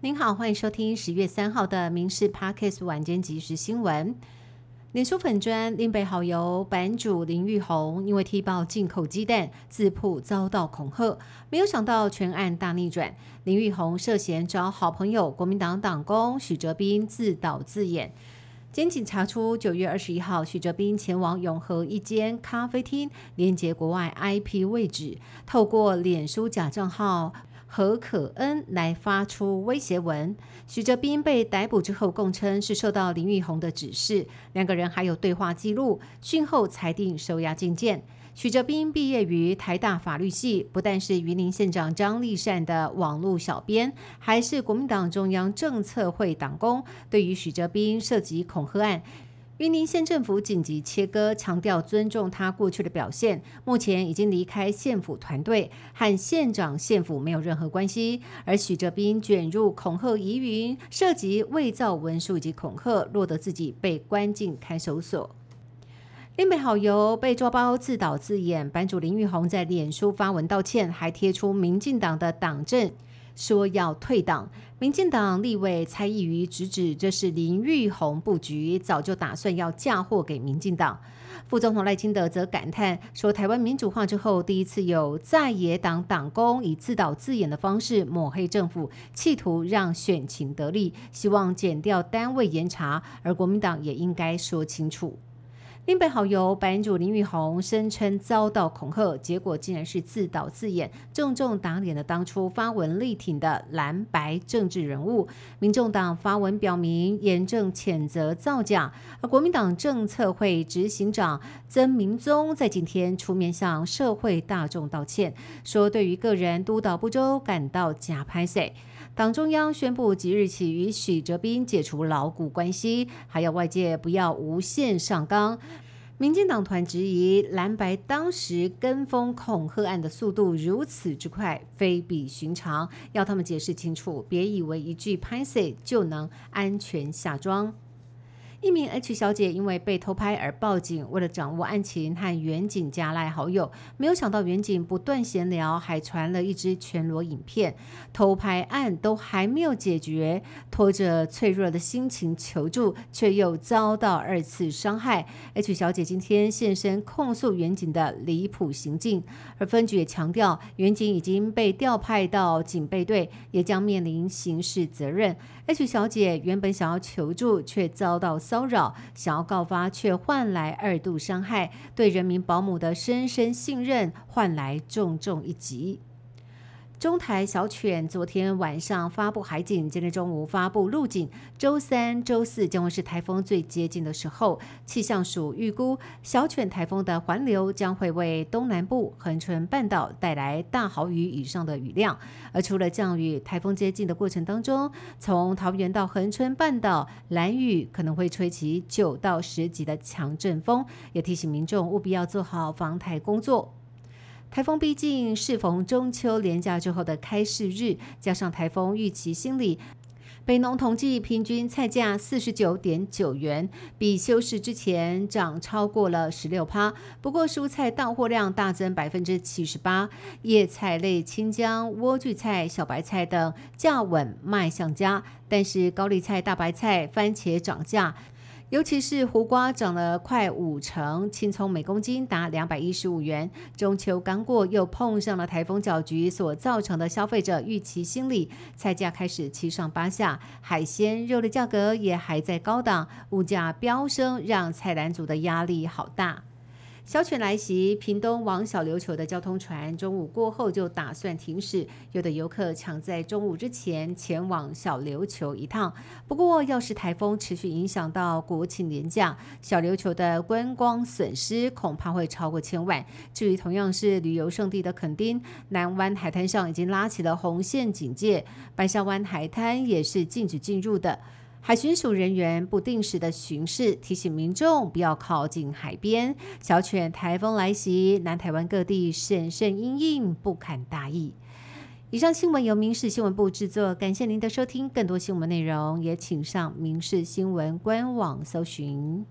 您好，欢迎收听十月三号的《民事 Parkes 晚间即时新闻》。脸书粉砖林北好友版主林玉红因为踢爆进口鸡蛋，自曝遭到恐吓，没有想到全案大逆转。林玉红涉嫌找好朋友国民党党工许哲斌自导自演。检警查出，九月二十一号，许哲斌前往永和一间咖啡厅，连接国外 IP 位置，透过脸书假账号何可恩来发出威胁文。许哲斌被逮捕之后，供称是受到林玉红的指示，两个人还有对话记录。讯后裁定收押禁见。许哲斌毕业于台大法律系，不但是云林县长张立善的网络小编，还是国民党中央政策会党工。对于许哲斌涉及恐吓案，云林县政府紧急切割，强调尊重他过去的表现。目前已经离开县府团队，和县长、县府没有任何关系。而许哲斌卷入恐吓疑云，涉及伪造文书以及恐吓，落得自己被关进看守所。林北好友被抓包自导自演，版主林玉红在脸书发文道歉，还贴出民进党的党证，说要退党。民进党立委蔡意瑜直指这是林玉红布局，早就打算要嫁祸给民进党。副总统赖清德则感叹说，台湾民主化之后，第一次有在野党党工以自导自演的方式抹黑政府，企图让选情得利，希望减掉单位严查，而国民党也应该说清楚。另北好友版主林玉红声称遭到恐吓，结果竟然是自导自演，重重打脸了当初发文力挺的蓝白政治人物。民众党发文表明严正谴责造假，而国民党政策会执行长曾明宗在今天出面向社会大众道歉，说对于个人督导不周感到假拍谁。党中央宣布即日起与许哲斌解除牢固关系，还要外界不要无限上纲。民进党团质疑蓝白当时跟风恐吓案的速度如此之快，非比寻常，要他们解释清楚，别以为一句拍戏就能安全下庄。一名 H 小姐因为被偷拍而报警，为了掌握案情和远景加赖好友，没有想到远景不断闲聊，还传了一支全裸影片。偷拍案都还没有解决，拖着脆弱的心情求助，却又遭到二次伤害。H 小姐今天现身控诉远景的离谱行径，而分局也强调，远景已经被调派到警备队，也将面临刑事责任。H 小姐原本想要求助，却遭到骚扰；想要告发，却换来二度伤害。对人民保姆的深深信任，换来重重一击。中台小犬昨天晚上发布海警，今天中午发布陆警。周三、周四将会是台风最接近的时候。气象署预估，小犬台风的环流将会为东南部恒春半岛带来大豪雨以上的雨量。而除了降雨，台风接近的过程当中，从桃园到恒春半岛，蓝雨可能会吹起九到十级的强阵风，也提醒民众务必要做好防台工作。台风逼近，适逢中秋连假之后的开市日，加上台风预期心理，北农统计平均菜价四十九点九元，比休市之前涨超过了十六趴。不过蔬菜到货量大增百分之七十八，叶菜类青江、莴苣菜、小白菜等价稳卖相佳，但是高丽菜、大白菜、番茄涨价。尤其是胡瓜涨了快五成，青葱每公斤达两百一十五元。中秋刚过，又碰上了台风搅局所造成的消费者预期心理，菜价开始七上八下，海鲜、肉的价格也还在高档，物价飙升，让菜篮族的压力好大。小犬来袭，屏东往小琉球的交通船中午过后就打算停驶，有的游客抢在中午之前前往小琉球一趟。不过，要是台风持续影响到国庆年假，小琉球的观光损失恐怕会超过千万。至于同样是旅游胜地的垦丁南湾海滩上，已经拉起了红线警戒，白沙湾海滩也是禁止进入的。海巡署人员不定时的巡视，提醒民众不要靠近海边。小犬台风来袭，南台湾各地神圣阴影，不堪大意。以上新闻由民事新闻部制作，感谢您的收听。更多新闻内容也请上民事新闻官网搜寻。